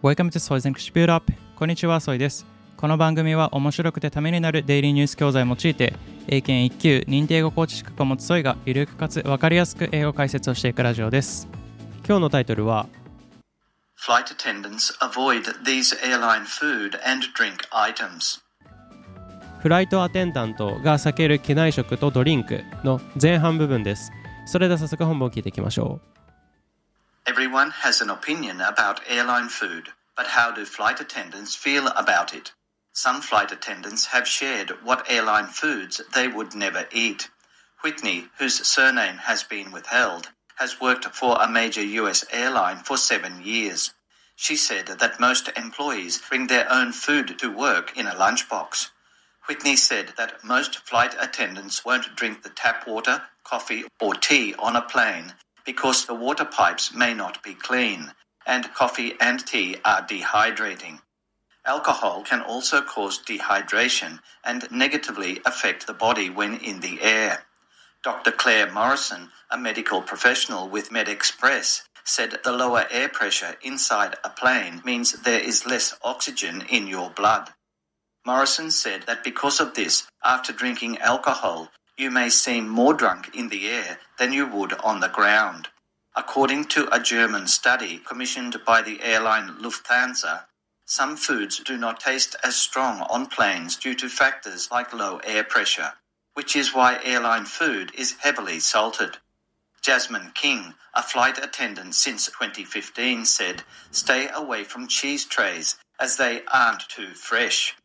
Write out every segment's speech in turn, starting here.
Welcome to Soy's English Build Up こんにちは、ソイです。この番組は面白くてためになるデイリーニュース教材を用いて、英検1級認定英語コーチ資格を持つソイがゆるくかつわかりやすく英語解説をしていくラジオです。今日のタイトルは Flight attendants avoid these airline food and drink items. フライトアテンダントが避ける機内食とドリンクの前半部分です。それでは早速本文を聞いていきましょ Everyone has an opinion about airline food, but how do flight attendants feel about it? Some flight attendants have shared what airline foods they would never eat. Whitney, whose surname has been withheld, has worked for a major US airline for seven years. She said that most employees bring their own food to work in a lunchbox. Whitney said that most flight attendants won't drink the tap water, coffee, or tea on a plane because the water pipes may not be clean, and coffee and tea are dehydrating. Alcohol can also cause dehydration and negatively affect the body when in the air. Dr. Claire Morrison, a medical professional with MedExpress, said the lower air pressure inside a plane means there is less oxygen in your blood. Morrison said that because of this, after drinking alcohol, you may seem more drunk in the air than you would on the ground. According to a German study commissioned by the airline Lufthansa, some foods do not taste as strong on planes due to factors like low air pressure, which is why airline food is heavily salted. Jasmine King, a flight attendant since 2015, said, Stay away from cheese trays as they aren't too fresh.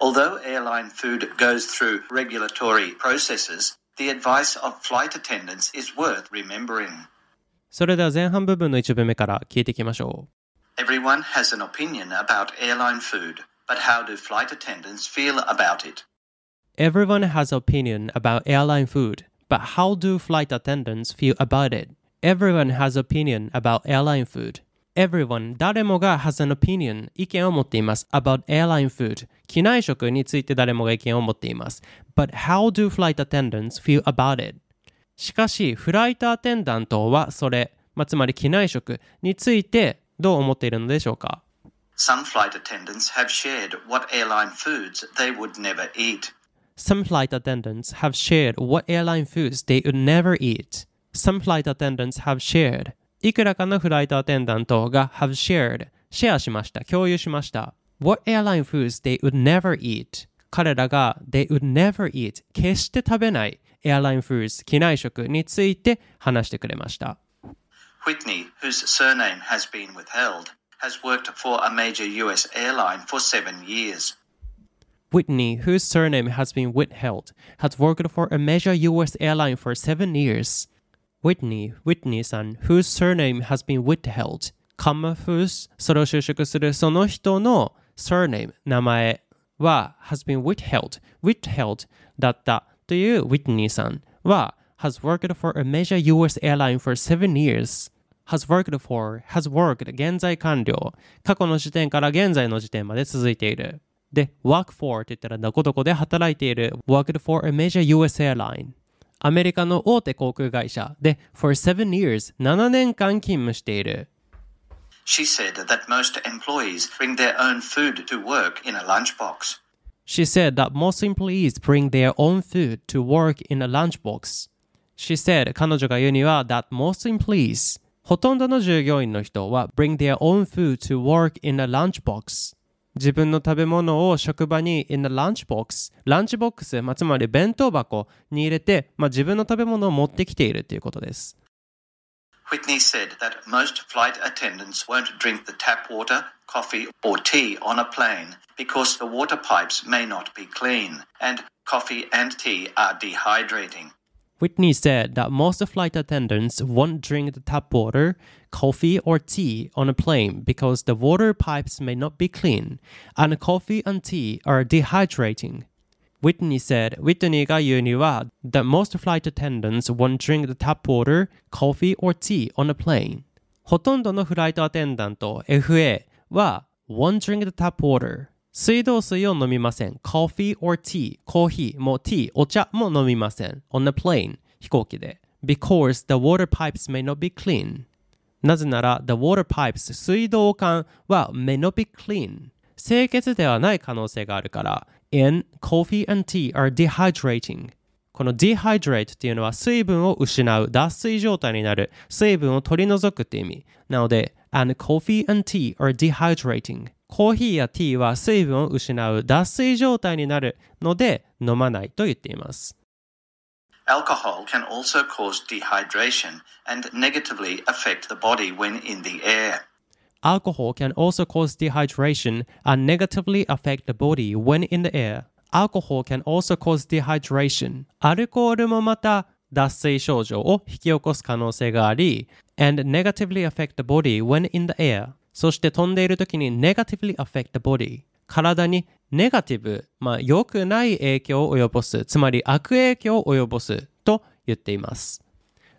Although airline food goes through regulatory processes, the advice of flight attendants is worth remembering. う。それでは前半部分の一部目から聞いていきましょ Everyone has an opinion about airline food, but how do flight attendants feel about it? う。Everyone has opinion about airline food, but how do flight attendants feel about it? Everyone has opinion about airline food. Everyone 誰もが has an opinion 意見を持っています about airline food 機内食について誰もが意見を持っています But how do flight attendants feel about it? しかしフライトアテンダントはそれ、まあ、つまり機内食についてどう思っているのでしょうか Some flight attendants have shared what airline foods they would never eat. Some flight attendants have shared what airline foods they would never eat. Some flight attendants have shared いくらかのフライトアテンダントが have shared シェアしました共有しました What airline foods they would never eat 彼らが they would never eat 決して食べない airline foods 機内食について話してくれました Whitney, whose surname has been withheld, has worked for a major US airline for seven years. Whitney, whose surname has been withheld, has worked for a major US airline for seven years. Whitney, Whitney さん、whose surname has been withheld, comma whose それを収縮するその人の surname 名前は has been withheld, withheld だったという Whitney さんは has worked for a major US airline for seven years. has worked for, has worked 現在完了。過去の時点から現在の時点まで続いている。で、work for って言ったらどこどこで働いている。worked for a major US airline。アメリカの大手航空会社で for seven years 7年間勤務している。 She said that most employees bring their own food to work in a lunchbox. She said that most employees bring their own food to work in a lunchbox. She said 彼女が言うには that most employees ほとんどの従業員の人は bring their own food to work in a lunchbox. 自分の食べ物を職場に in a lunchbox ランチボックス、まあ、つまり弁当箱に入れて、まあ、自分の食べ物を持ってきているということです。Whitney said that most flight attendants won't drink the tap water, coffee, or tea on a plane because the water pipes may not be clean, and coffee and tea are dehydrating. Whitney said that most flight attendants won't drink the tap water, coffee, or tea on a plane because the water pipes may not be clean, and coffee and tea are dehydrating. Whitney said, Whitney が言うには that most flight attendants won't drink the tap water, coffee, or tea on a plane. ほとんどのフライトアテンダント FA は won't drink the tap water 水道水を飲みません。coffee or tea コーヒーも tea お茶も飲みません。on a plane 飛行機で。because the water pipes may not be clean なぜなら the water pipes 水道管は may not be clean 清潔ではない可能性があるから and coffee and tea are dehydrating この dehydrate っていうのは水分を失う脱水状態になる水分を取り除くって意味なので and coffee and tea are dehydrating コーヒーやティーは水分を失う脱水状態になるので飲まないと言っています Alcohol can also cause dehydration and negatively affect the body when in the air. Alcohol can also cause dehydration and negatively affect the body when in the air. Alcohol can also cause dehydration. アルコールもまた脱水症状を引き起こす可能性があり、and negatively affect the body when in the air. そして飛んでいる時に negatively affect the body. 体にネガティブ、まあ良くない影響を及ぼす、つまり悪影響を及ぼすと言っています。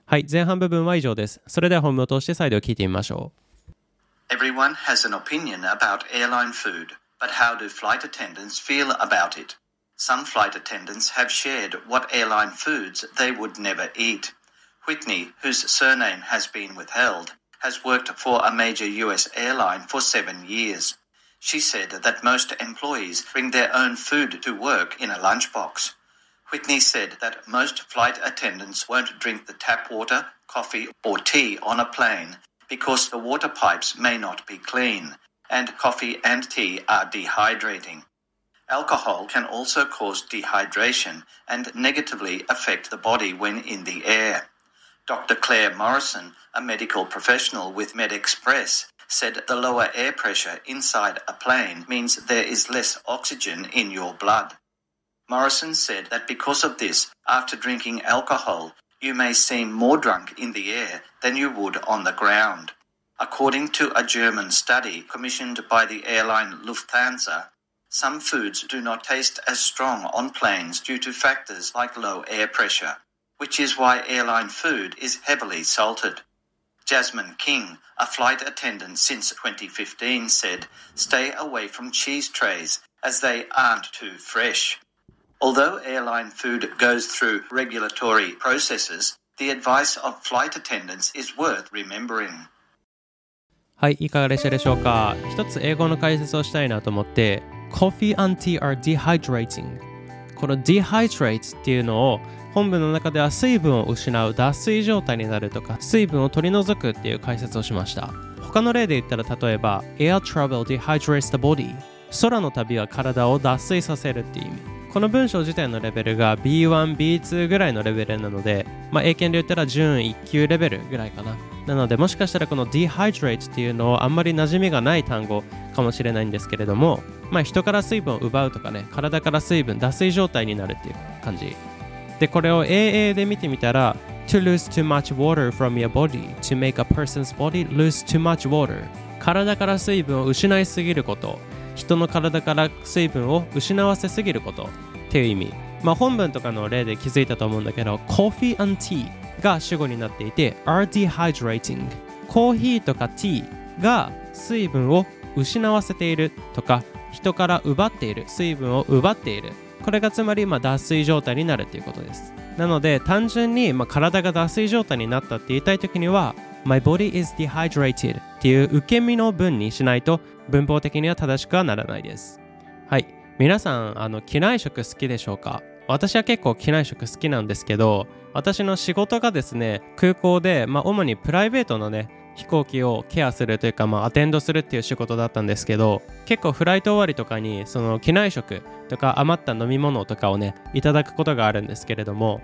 はい、前半部分は以上です。それでは本文を通して再度聞いてみましょう。Everyone has an opinion about airline food, but how do flight attendants feel about it? Some flight attendants have shared what airline foods they would never eat. Whitney, whose surname has been withheld, has worked for a major US airline for seven years. She said that most employees bring their own food to work in a lunchbox. Whitney said that most flight attendants won't drink the tap water, coffee, or tea on a plane because the water pipes may not be clean, and coffee and tea are dehydrating. Alcohol can also cause dehydration and negatively affect the body when in the air. Dr. Claire Morrison, a medical professional with MedExpress, said the lower air pressure inside a plane means there is less oxygen in your blood. Morrison said that because of this, after drinking alcohol, you may seem more drunk in the air than you would on the ground. According to a German study commissioned by the airline Lufthansa, some foods do not taste as strong on planes due to factors like low air pressure, which is why airline food is heavily salted. Jasmine King, a flight attendant since 2015, said, Stay away from cheese trays as they aren't too fresh. Although airline food goes through regulatory processes, the advice of flight attendants is worth remembering. はい、いかがでしたでしょうか一つ英語の解説をしたいなと思って、Coffee and tea are dehydrating。この dehydrate っていうのを 本文の中では水分を失う脱水状態になるとか水分を取り除くっていう解説をしました他の例で言ったら例えば Air travel dehydrates the body 空の旅は体を脱水させるっていう意味この文章自体のレベルが B1、B2 ぐらいのレベルなので、まあ、英検で言ったら準1級レベルぐらいかな。なので、もしかしたらこの dehydrate っていうのをあんまり馴染みがない単語かもしれないんですけれども、まあ、人から水分を奪うとかね、体から水分、脱水状態になるっていう感じ。で、これを AA で見てみたら、to lose too much water from your body to make a person's body lose too much water. 体から水分を失いすぎること。人の体から水分を失わせすぎること。っていう意味。まあ本文とかの例で気づいたと思うんだけど coffee and tea が主語になっていて are dehydrating. コーヒーとかティーが水分を失わせているとか人から奪っている水分を奪っている。これがつまりまあ脱水状態になるということです。なので単純にまあ体が脱水状態になったって言いたい時には My body is dehydrated っていう受け身の文にしないと文法的には正しくはならないです。はい。皆さんあの機内食好きでしょうか？私は結構機内食好きなんですけど私の仕事がですね空港で、まあ、主にプライベートのね飛行機をケアするというか、まあ、アテンドするっていう仕事だったんですけど結構フライト終わりとかにその機内食とか余った飲み物とかをねいただくことがあるんですけれども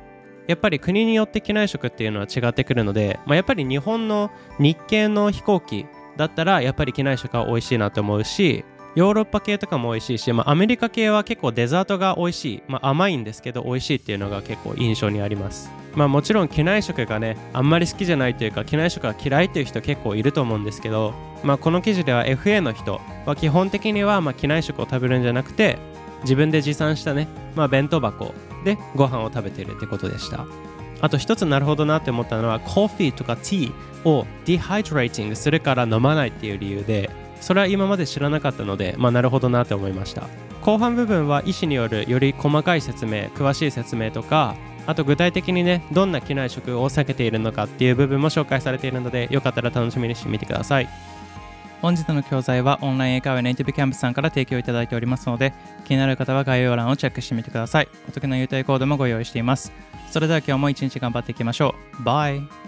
やっぱり国によって機内食っていうのは違ってくるので、まあ、やっぱり日本の日系の飛行機だったらやっぱり機内食は美味しいなと思うしヨーロッパ系とかも美味しいし、まあ、アメリカ系は結構デザートが美味しい、まあ、甘いんですけど美味しいっていうのが結構印象にあります。まあもちろん機内食がねあんまり好きじゃないというか機内食が嫌いっていう人結構いると思うんですけどまあこの記事では FA の人は基本的にはまあ機内食を食べるんじゃなくて自分で持参したね、まあ、弁当箱でご飯を食べてるってことでした。あと一つなるほどなって思ったのはコーヒーとかティーをディハイドレーティングするから飲まないっていう理由でそれは今まで知らなかったのでまあなるほどなって思いました。後半部分は医師によるより細かい説明詳しい説明とかあと具体的にねどんな機内食を避けているのかっていう部分も紹介されているのでよかったら楽しみにしてみてください。本日の教材はオンライン英会話ネイティブキャンプさんから提供いただいておりますので気になる方は概要欄をチェックしてみてください。お得な優待コードもご用意しています。それでは今日も一日頑張っていきましょう。バイ。